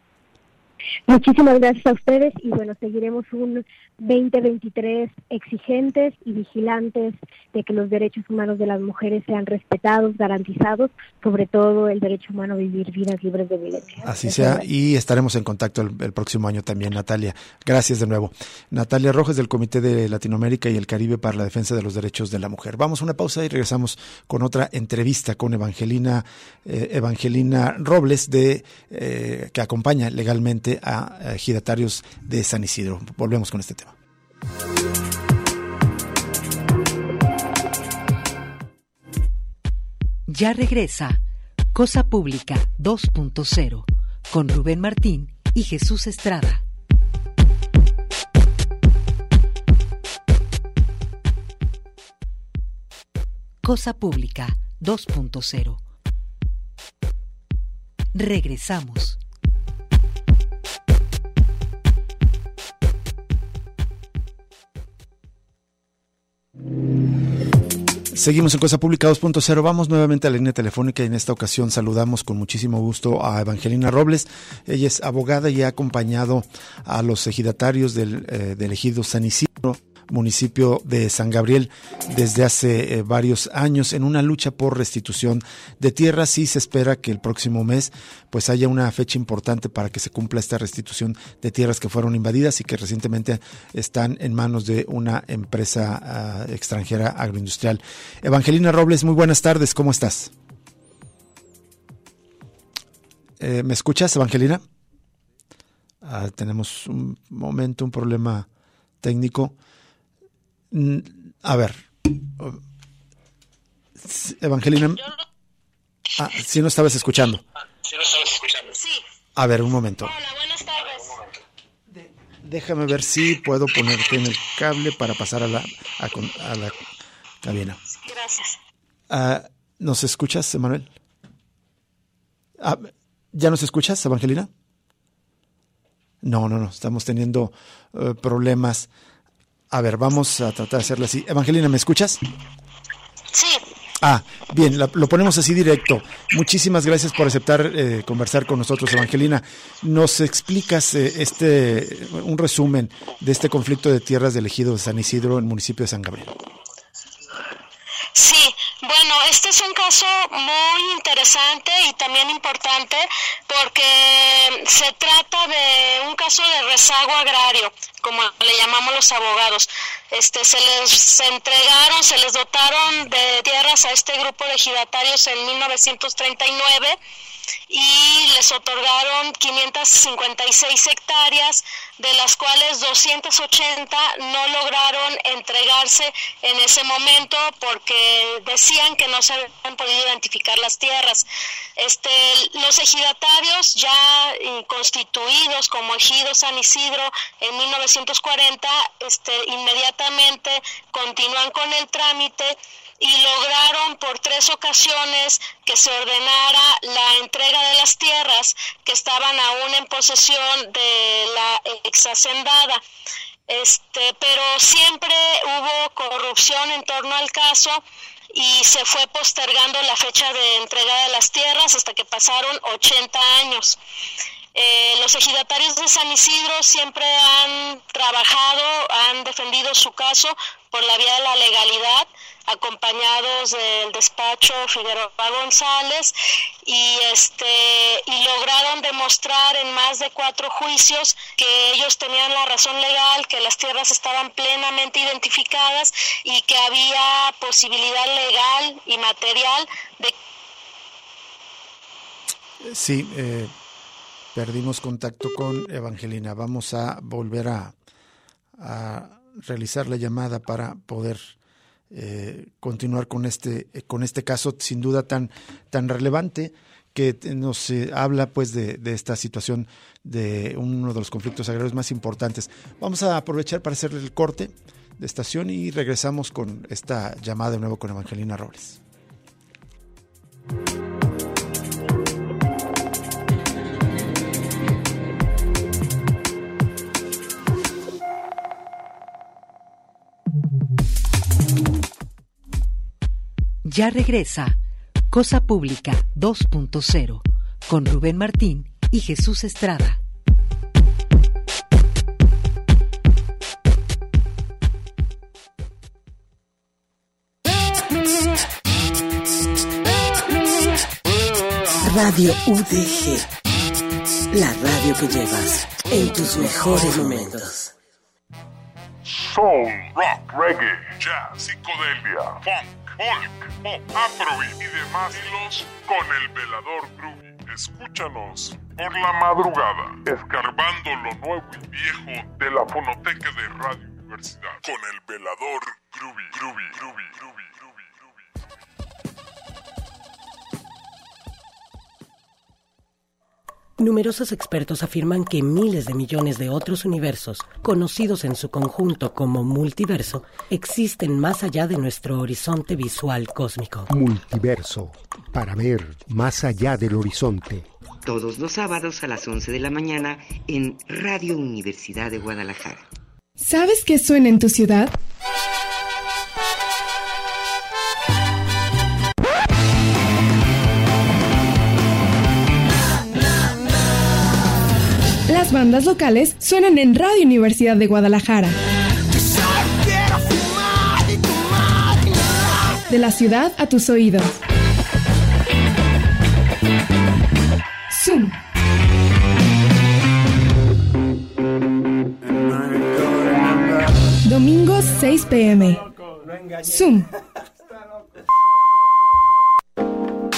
Speaker 3: Muchísimas gracias a ustedes y bueno, seguiremos un 2023 exigentes y vigilantes de que los derechos humanos de las mujeres sean respetados, garantizados, sobre todo el derecho humano a vivir vidas libres de violencia.
Speaker 1: Así sea, y estaremos en contacto el, próximo año también, Natalia. Gracias de nuevo. Natalia Rojas del Comité de Latinoamérica y el Caribe para la Defensa de los Derechos de la Mujer. Vamos a una pausa y regresamos con otra entrevista con Evangelina, eh, Evangelina Robles, de, eh, que acompaña legalmente a, a giratarios de San Isidro. Volvemos con este tema.
Speaker 4: Ya regresa Cosa Pública 2.0 con Rubén Martín y Jesús Estrada. Cosa Pública 2.0. Regresamos.
Speaker 1: Seguimos en Cosa Pública 2.0. Vamos nuevamente a la línea telefónica y en esta ocasión saludamos con muchísimo gusto a Evangelina Robles. Ella es abogada y ha acompañado a los ejidatarios del, eh, del ejido San Isidro municipio de San Gabriel desde hace eh, varios años en una lucha por restitución de tierras y se espera que el próximo mes pues haya una fecha importante para que se cumpla esta restitución de tierras que fueron invadidas y que recientemente están en manos de una empresa ah, extranjera agroindustrial. Evangelina Robles, muy buenas tardes, ¿cómo estás? Eh, ¿Me escuchas, Evangelina? Ah, tenemos un momento, un problema técnico. A ver. Evangelina. Ah, si no estabas escuchando. Si no estabas escuchando. Sí. A ver, un momento.
Speaker 5: Hola, buenas tardes.
Speaker 1: Déjame ver si puedo ponerte en el cable para pasar a la, a, la cabina.
Speaker 5: Gracias.
Speaker 1: Ah, ¿Nos escuchas, Emanuel? Ah, ¿Ya nos escuchas, Evangelina? No, no, no. Estamos teniendo eh, problemas. A ver, vamos a tratar de hacerlo así. Evangelina, ¿me escuchas?
Speaker 5: Sí.
Speaker 1: Ah, bien, lo ponemos así directo. Muchísimas gracias por aceptar eh, conversar con nosotros, Evangelina. ¿Nos explicas eh, este un resumen de este conflicto de tierras de ejido de San Isidro en el municipio de San Gabriel?
Speaker 5: Bueno, este es un caso muy interesante y también importante porque se trata de un caso de rezago agrario, como le llamamos los abogados. Este, se les entregaron, se les dotaron de tierras a este grupo de ejidatarios en 1939 y les otorgaron 556 hectáreas, de las cuales 280 no lograron entregarse en ese momento porque decían que no se habían podido identificar las tierras. Este, los ejidatarios ya constituidos como ejido San Isidro en 1940, este, inmediatamente continúan con el trámite y lograron por tres ocasiones que se ordenara la entrega de las tierras que estaban aún en posesión de la exhacendada. Este, pero siempre hubo corrupción en torno al caso y se fue postergando la fecha de entrega de las tierras hasta que pasaron 80 años.
Speaker 6: Eh, los ejidatarios de San Isidro siempre han trabajado, han defendido su caso por la vía de la legalidad, acompañados del despacho Figueroa González y este y lograron demostrar en más de cuatro juicios que ellos tenían la razón legal, que las tierras estaban plenamente identificadas y que había posibilidad legal y material de
Speaker 1: Sí, eh, perdimos contacto con Evangelina. Vamos a volver a, realizar la llamada para poder eh, continuar con este, con este caso sin duda tan, tan relevante que nos eh, habla pues de, de, esta situación de uno de los conflictos agrarios más importantes. Vamos a aprovechar para hacer el corte de estación y regresamos con esta llamada de nuevo con Evangelina Robles.
Speaker 4: Ya regresa Cosa Pública 2.0 con Rubén Martín y Jesús Estrada.
Speaker 7: Radio UDG, la radio que llevas en tus mejores momentos.
Speaker 8: Soul, rock, reggae, jazz, psicodelia, funk, folk, pop, afrobeat y demás hilos con el velador groovy. Escúchanos por la madrugada, escarbando lo nuevo y viejo de la fonoteca de Radio Universidad con el velador groovy, groovy, groovy, groovy, groovy.
Speaker 7: Numerosos expertos afirman que miles de millones de otros universos, conocidos en su conjunto como multiverso, existen más allá de nuestro horizonte visual cósmico.
Speaker 9: Multiverso, para ver más allá del horizonte.
Speaker 10: Todos los sábados a las 11 de la mañana en Radio Universidad de Guadalajara.
Speaker 11: ¿Sabes qué suena en tu ciudad? Bandas locales suenan en Radio Universidad de Guadalajara. De la ciudad a tus oídos. Zoom. Domingo 6 pm. Zoom.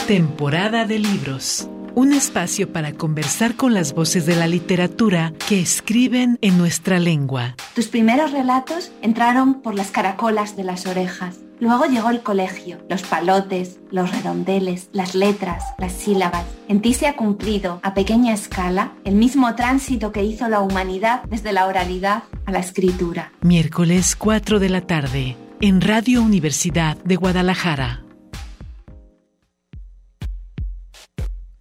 Speaker 12: Temporada de libros. Un espacio para conversar con las voces de la literatura que escriben en nuestra lengua.
Speaker 13: Tus primeros relatos entraron por las caracolas de las orejas. Luego llegó el colegio, los palotes, los redondeles, las letras, las sílabas. En ti se ha cumplido, a pequeña escala, el mismo tránsito que hizo la humanidad desde la oralidad a la escritura.
Speaker 12: Miércoles 4 de la tarde, en Radio Universidad de Guadalajara.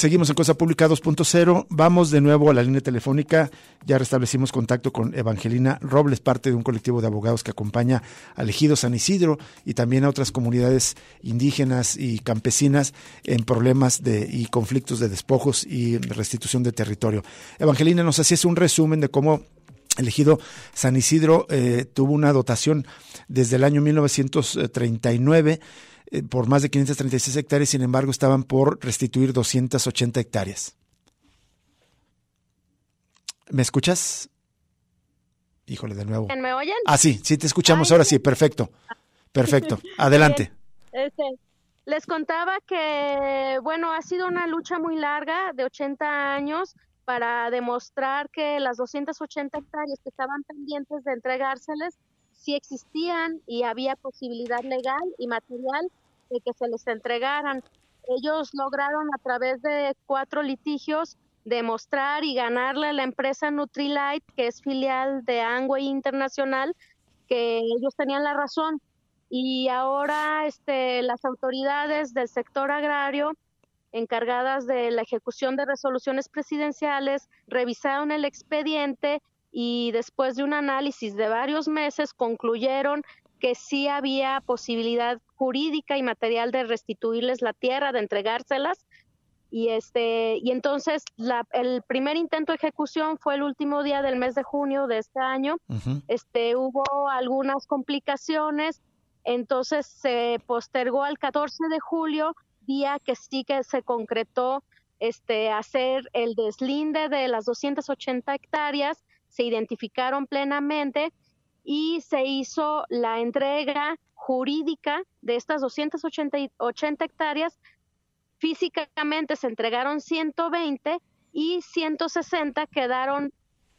Speaker 1: Seguimos en Cosa Pública 2.0. Vamos de nuevo a la línea telefónica. Ya restablecimos contacto con Evangelina Robles, parte de un colectivo de abogados que acompaña al ejido San Isidro y también a otras comunidades indígenas y campesinas en problemas de, y conflictos de despojos y restitución de territorio. Evangelina, nos hacías un resumen de cómo el ejido San Isidro eh, tuvo una dotación desde el año 1939 eh, por más de 536 hectáreas, sin embargo, estaban por restituir 280 hectáreas. ¿Me escuchas? Híjole, de nuevo.
Speaker 5: ¿Me oyen?
Speaker 1: Ah, sí, sí, te escuchamos Ay, ahora sí, perfecto. Perfecto. Adelante.
Speaker 5: Este, les contaba que, bueno, ha sido una lucha muy larga de 80 años para demostrar que las 280 hectáreas que estaban pendientes de entregárseles sí existían y había posibilidad legal y material de que se les entregaran. Ellos lograron a través de cuatro litigios demostrar y ganarle a la empresa Nutrilite, que es filial de Angway Internacional, que ellos tenían la razón. y ahora este, las autoridades del sector agrario encargadas de la ejecución de resoluciones presidenciales revisaron el expediente y después de un análisis de varios meses concluyeron que sí había posibilidad jurídica y material de restituirles la tierra, de entregárselas. Y este y entonces la, el primer intento de ejecución fue el último día del mes de junio de este año. Este hubo algunas complicaciones, entonces se postergó al 14 de julio, día que sí que se concretó este hacer el deslinde de las 280 hectáreas, se identificaron plenamente y se hizo la entrega jurídica de estas 280 hectáreas. Físicamente se entregaron 120 y 160 quedaron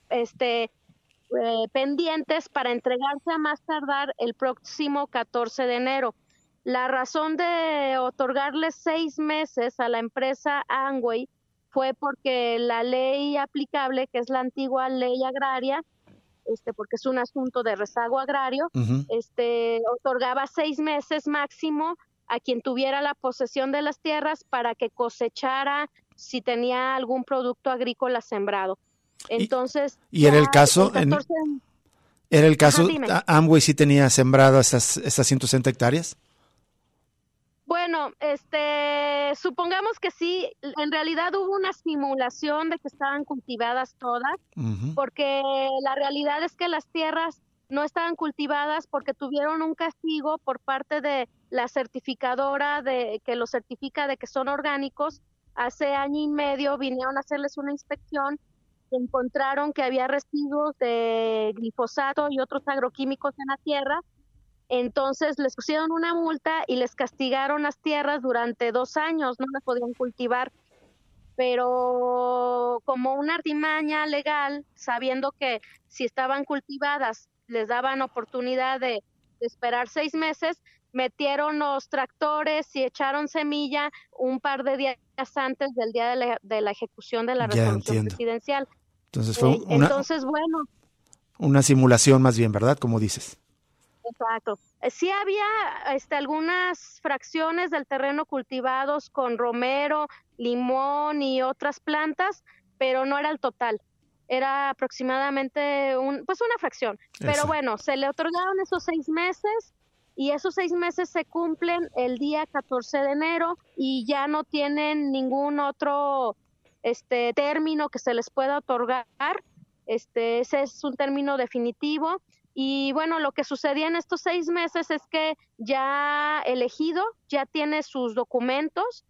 Speaker 5: este, eh, pendientes para entregarse a más tardar el próximo 14 de enero. La razón de otorgarle seis meses a la empresa Angway fue porque la ley aplicable, que es la antigua ley agraria, este, porque es un asunto de rezago agrario, este, otorgaba seis meses máximo a quien tuviera la posesión de las tierras para que cosechara si tenía algún producto agrícola sembrado. Entonces,
Speaker 1: y, era el caso, era el caso, Amway sí tenía sembrado esas, esas 160 hectáreas.
Speaker 5: Bueno, este, supongamos que sí, en realidad hubo una simulación de que estaban cultivadas todas, porque la realidad es que las tierras no estaban cultivadas porque tuvieron un castigo por parte de la certificadora de que los certifica de que son orgánicos. Hace año y medio vinieron a hacerles una inspección, encontraron que había residuos de glifosato y otros agroquímicos en la tierra entonces les pusieron una multa y les castigaron las tierras durante dos años, no las podían cultivar. Pero como una artimaña legal, sabiendo que si estaban cultivadas les daban oportunidad de, esperar seis meses, metieron los tractores y echaron semilla un par de días antes del día de la, ejecución de la resolución presidencial.
Speaker 1: Entonces fue
Speaker 5: eh, una, Entonces, bueno.
Speaker 1: Una simulación más bien, ¿verdad? Como dices.
Speaker 5: Exacto. Eh, sí había este, algunas fracciones del terreno cultivados con romero, limón y otras plantas, pero no era el total. Era aproximadamente un, pues una fracción. Pero bueno, se le otorgaron esos seis meses y esos seis meses se cumplen el día 14 de enero y ya no tienen ningún otro este término que se les pueda otorgar. Este, ese es un término definitivo y bueno, lo que sucedía en estos seis meses es que ya elegido, ya tiene sus documentos,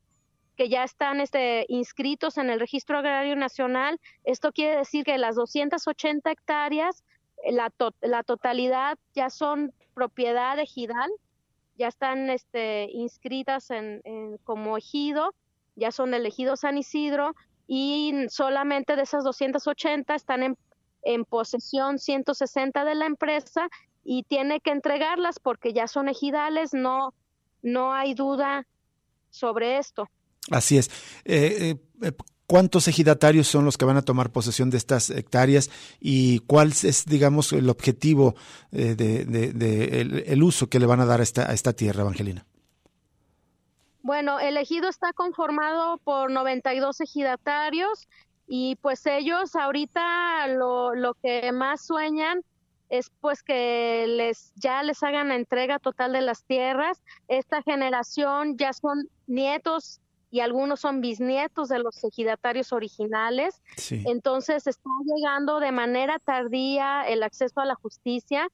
Speaker 5: que ya están este, inscritos en el Registro Agrario Nacional. Esto quiere decir que las 280 hectáreas, la, la totalidad ya son propiedad ejidal, ya están este, inscritas en, como ejido, ya son del ejido San Isidro y solamente de esas 280 están en en posesión 160 de la empresa y tiene que entregarlas porque ya son ejidales, no, no hay duda sobre esto.
Speaker 1: Así es. Eh, eh, eh, ¿Cuántos ejidatarios son los que van a tomar posesión de estas hectáreas y cuál es, digamos, el objetivo de, el, uso que le van a dar a esta, a esta tierra, Evangelina?
Speaker 5: Bueno, el ejido está conformado por 92 ejidatarios y pues ellos ahorita lo, lo que más sueñan es pues que les ya les hagan la entrega total de las tierras. Esta generación ya son nietos y algunos son bisnietos de los ejidatarios originales. Entonces está llegando de manera tardía el acceso a la justicia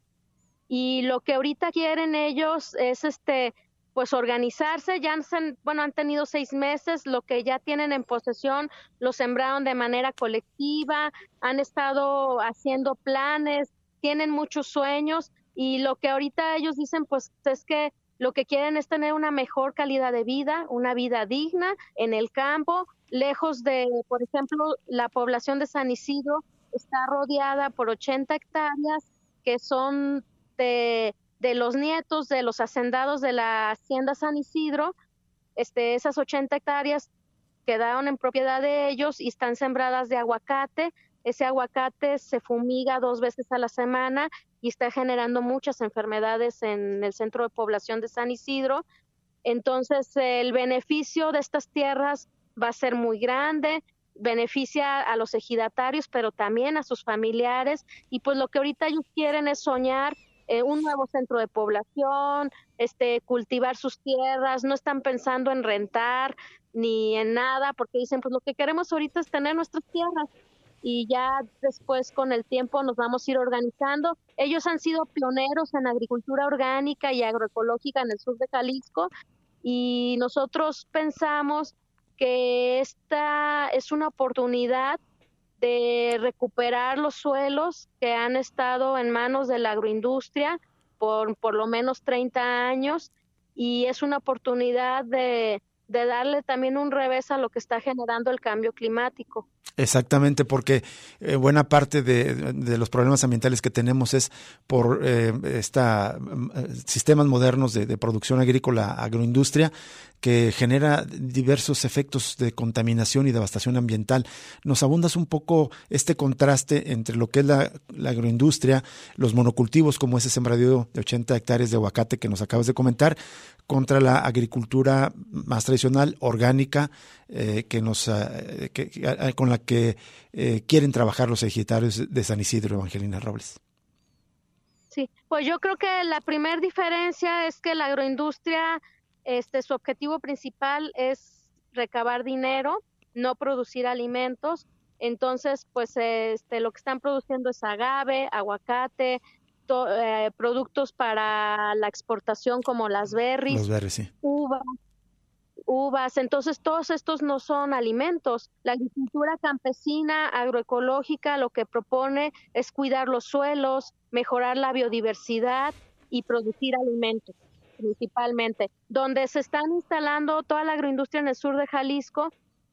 Speaker 5: y lo que ahorita quieren ellos es este pues organizarse, ya han, bueno, han tenido seis meses, lo que ya tienen en posesión lo sembraron de manera colectiva, han estado haciendo planes, tienen muchos sueños y lo que ahorita ellos dicen pues es que lo que quieren es tener una mejor calidad de vida, una vida digna en el campo, lejos de, por ejemplo, la población de San Isidro está rodeada por 80 hectáreas que son de de los nietos de los hacendados de la hacienda San Isidro, este, esas 80 hectáreas quedaron en propiedad de ellos y están sembradas de aguacate. Ese aguacate se fumiga dos veces a la semana y está generando muchas enfermedades en el centro de población de San Isidro. Entonces, el beneficio de estas tierras va a ser muy grande, beneficia a los ejidatarios, pero también a sus familiares. Y pues lo que ahorita ellos quieren es soñar eh, un nuevo centro de población, este, cultivar sus tierras, no están pensando en rentar ni en nada, porque dicen, pues lo que queremos ahorita es tener nuestras tierras y ya después con el tiempo nos vamos a ir organizando. Ellos han sido pioneros en agricultura orgánica y agroecológica en el sur de Jalisco y nosotros pensamos que esta es una oportunidad de recuperar los suelos que han estado en manos de la agroindustria por por lo menos 30 años y es una oportunidad de, de darle también un revés a lo que está generando el cambio climático.
Speaker 1: Exactamente, porque eh, buena parte de, de, los problemas ambientales que tenemos es por eh, esta, eh, sistemas modernos de, de, producción agrícola, agroindustria, que genera diversos efectos de contaminación y devastación ambiental. ¿Nos abundas un poco este contraste entre lo que es la, la agroindustria, los monocultivos, como ese sembradío de 80 hectáreas de aguacate que nos acabas de comentar, contra la agricultura más tradicional, orgánica, eh, que nos, eh, que, con la que eh, quieren trabajar los ejidatarios de San Isidro, Evangelina Robles?
Speaker 5: Sí, pues yo creo que la primera diferencia es que la agroindustria, este, su objetivo principal es recabar dinero, no producir alimentos. Entonces, pues este, lo que están produciendo es agave, aguacate, eh, productos para la exportación como las berries, uvas, uvas. Entonces, todos estos no son alimentos. La agricultura campesina, agroecológica, lo que propone es cuidar los suelos, mejorar la biodiversidad y producir alimentos principalmente. Donde se están instalando toda la agroindustria en el sur de Jalisco,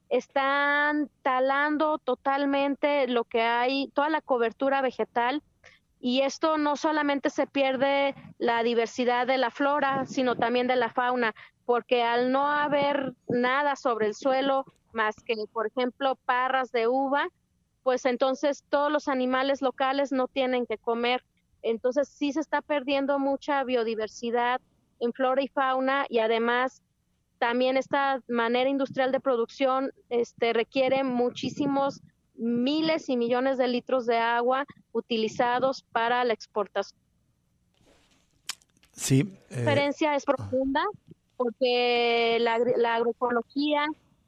Speaker 5: están talando totalmente lo que hay, toda la cobertura vegetal y esto no solamente se pierde la diversidad de la flora, sino también de la fauna, porque al no haber nada sobre el suelo más que, por ejemplo, parras de uva, pues entonces todos los animales locales no tienen que comer. Entonces sí se está perdiendo mucha biodiversidad en flora y fauna y además también esta manera industrial de producción este, requiere muchísimos miles y millones de litros de agua utilizados para la exportación.
Speaker 1: Sí.
Speaker 5: La diferencia es profunda porque la, la agroecología,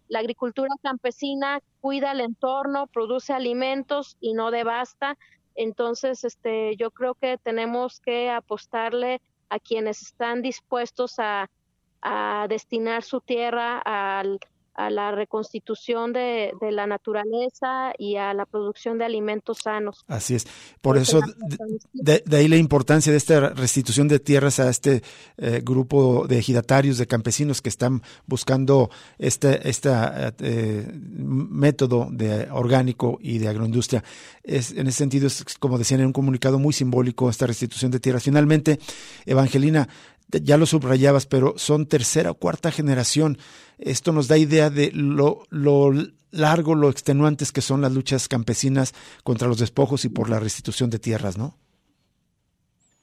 Speaker 5: la agricultura campesina cuida el entorno, produce alimentos y no devasta. Entonces, este, yo creo que tenemos que apostarle a quienes están dispuestos a, a destinar su tierra al a la reconstitución de, de, la naturaleza y a la producción de alimentos sanos.
Speaker 1: Así es. Por eso, de, de, ahí la importancia de esta restitución de tierras a este eh, grupo de ejidatarios, de campesinos que están buscando este, este eh, método de orgánico y de agroindustria. Es, en ese sentido, es, como decían en un comunicado muy simbólico, esta restitución de tierras. Finalmente, Evangelina, ya lo subrayabas, pero son tercera o cuarta generación. Esto nos da idea de lo, lo largo, lo extenuantes que son las luchas campesinas contra los despojos y por la restitución de tierras, ¿no?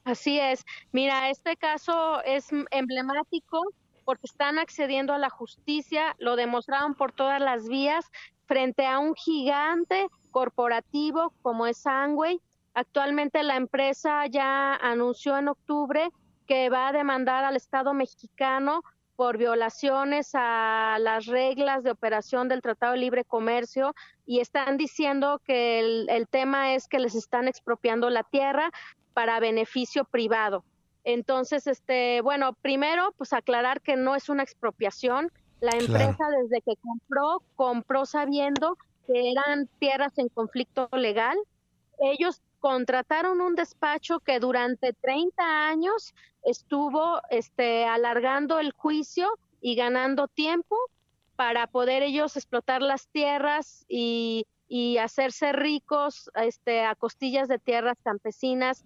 Speaker 5: Así es. Mira, este caso es emblemático porque están accediendo a la justicia, lo demostraron por todas las vías frente a un gigante corporativo como es Sangway. Actualmente la empresa ya anunció en octubre que va a demandar al Estado mexicano por violaciones a las reglas de operación del Tratado de Libre Comercio y están diciendo que el, el, tema es que les están expropiando la tierra para beneficio privado. Entonces, este, bueno, primero, pues aclarar que no es una expropiación. La empresa claro. desde que compró, compró sabiendo que eran tierras en conflicto legal. Ellos contrataron un despacho que durante 30 años estuvo este, alargando el juicio y ganando tiempo para poder ellos explotar las tierras y, y hacerse ricos este, a costillas de tierras campesinas.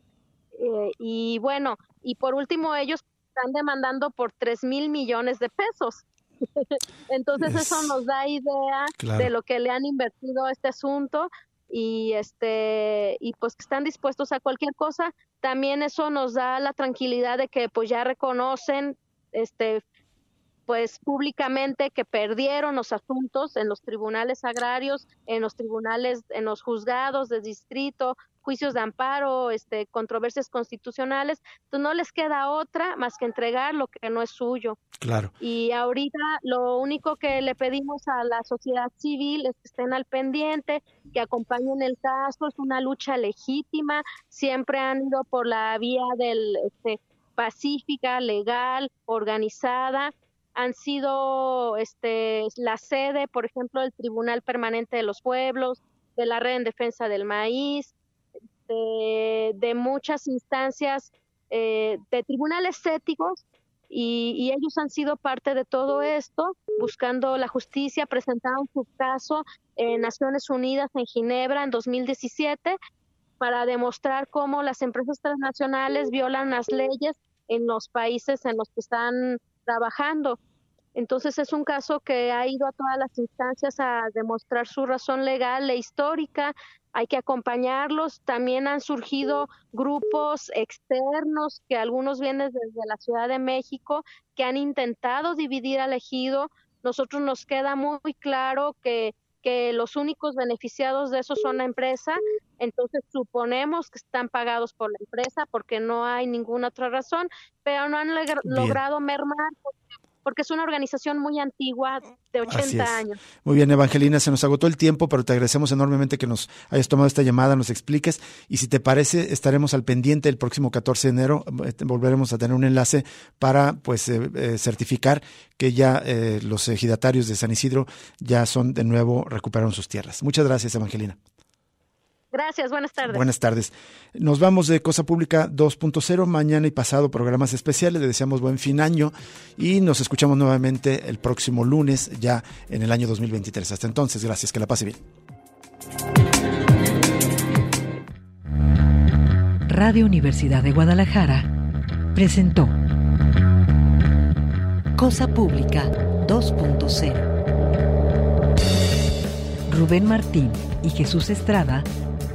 Speaker 5: Eh, y bueno, y por último ellos están demandando por 3 mil millones de pesos. Entonces es... eso nos da idea claro. de lo que le han invertido a este asunto y este y pues que están dispuestos a cualquier cosa también eso nos da la tranquilidad de que pues ya reconocen este pues públicamente que perdieron los asuntos en los tribunales agrarios, en los tribunales, en los juzgados de distrito, juicios de amparo, este, controversias constitucionales, entonces no les queda otra más que entregar lo que no es suyo.
Speaker 1: Claro.
Speaker 5: Y ahorita lo único que le pedimos a la sociedad civil es que estén al pendiente, que acompañen el caso, es una lucha legítima, siempre han ido por la vía del este, pacífica, legal, organizada, han sido este, la sede, por ejemplo, del Tribunal Permanente de los Pueblos, de la Red en Defensa del Maíz, de, muchas instancias, eh, de tribunales éticos, y, ellos han sido parte de todo esto, buscando la justicia, presentaron su caso en Naciones Unidas en Ginebra en 2017 para demostrar cómo las empresas transnacionales violan las leyes en los países en los que están trabajando. Entonces es un caso que ha ido a todas las instancias a demostrar su razón legal e histórica. Hay que acompañarlos. También han surgido grupos externos que algunos vienen desde la Ciudad de México que han intentado dividir al ejido. Nosotros nos queda muy claro que que los únicos beneficiados de eso son la empresa, entonces suponemos que están pagados por la empresa porque no hay ninguna otra razón, pero no han logrado mermar porque es una organización muy antigua de 80 años.
Speaker 1: Muy bien, Evangelina, se nos agotó el tiempo, pero te agradecemos enormemente que nos hayas tomado esta llamada, nos expliques y si te parece estaremos al pendiente el próximo 14 de enero, eh, volveremos a tener un enlace para pues eh, eh, certificar que ya los ejidatarios de San Isidro ya son de nuevo recuperaron sus tierras. Muchas gracias, Evangelina.
Speaker 5: Gracias, buenas tardes.
Speaker 1: Buenas tardes. Nos vamos de Cosa Pública 2.0, mañana y pasado programas especiales, le deseamos buen fin año y nos escuchamos nuevamente el próximo lunes ya en el año 2023. Hasta entonces, gracias, que la pase bien.
Speaker 4: Radio Universidad de Guadalajara presentó Cosa Pública 2.0. Rubén Martín y Jesús Estrada